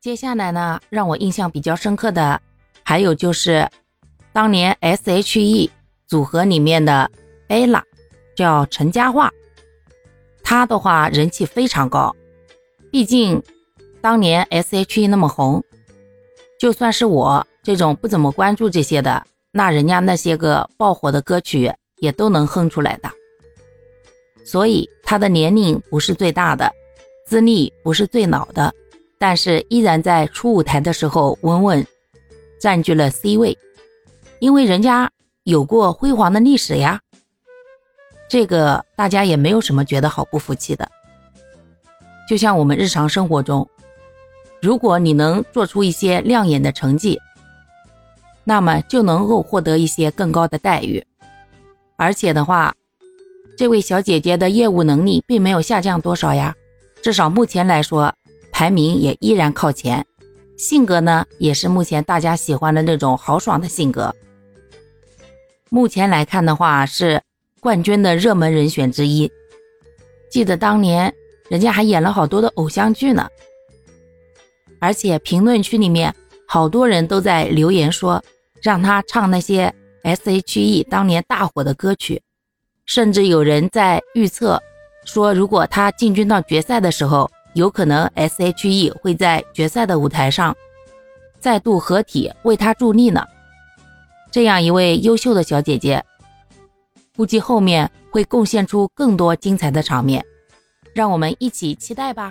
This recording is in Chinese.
接下来呢，让我印象比较深刻的还有就是当年 S.H.E 组合里面的 ella，叫陈嘉桦，她的话人气非常高，毕竟当年 S.H.E 那么红，就算是我这种不怎么关注这些的，那人家那些个爆火的歌曲也都能哼出来的。所以她的年龄不是最大的，资历不是最老的。但是依然在初舞台的时候稳稳占据了 C 位，因为人家有过辉煌的历史呀。这个大家也没有什么觉得好不服气的。就像我们日常生活中，如果你能做出一些亮眼的成绩，那么就能够获得一些更高的待遇。而且的话，这位小姐姐的业务能力并没有下降多少呀，至少目前来说。排名也依然靠前，性格呢也是目前大家喜欢的那种豪爽的性格。目前来看的话，是冠军的热门人选之一。记得当年人家还演了好多的偶像剧呢，而且评论区里面好多人都在留言说让他唱那些 S.H.E 当年大火的歌曲，甚至有人在预测说，如果他进军到决赛的时候。有可能 S.H.E 会在决赛的舞台上再度合体为他助力呢。这样一位优秀的小姐姐，估计后面会贡献出更多精彩的场面，让我们一起期待吧。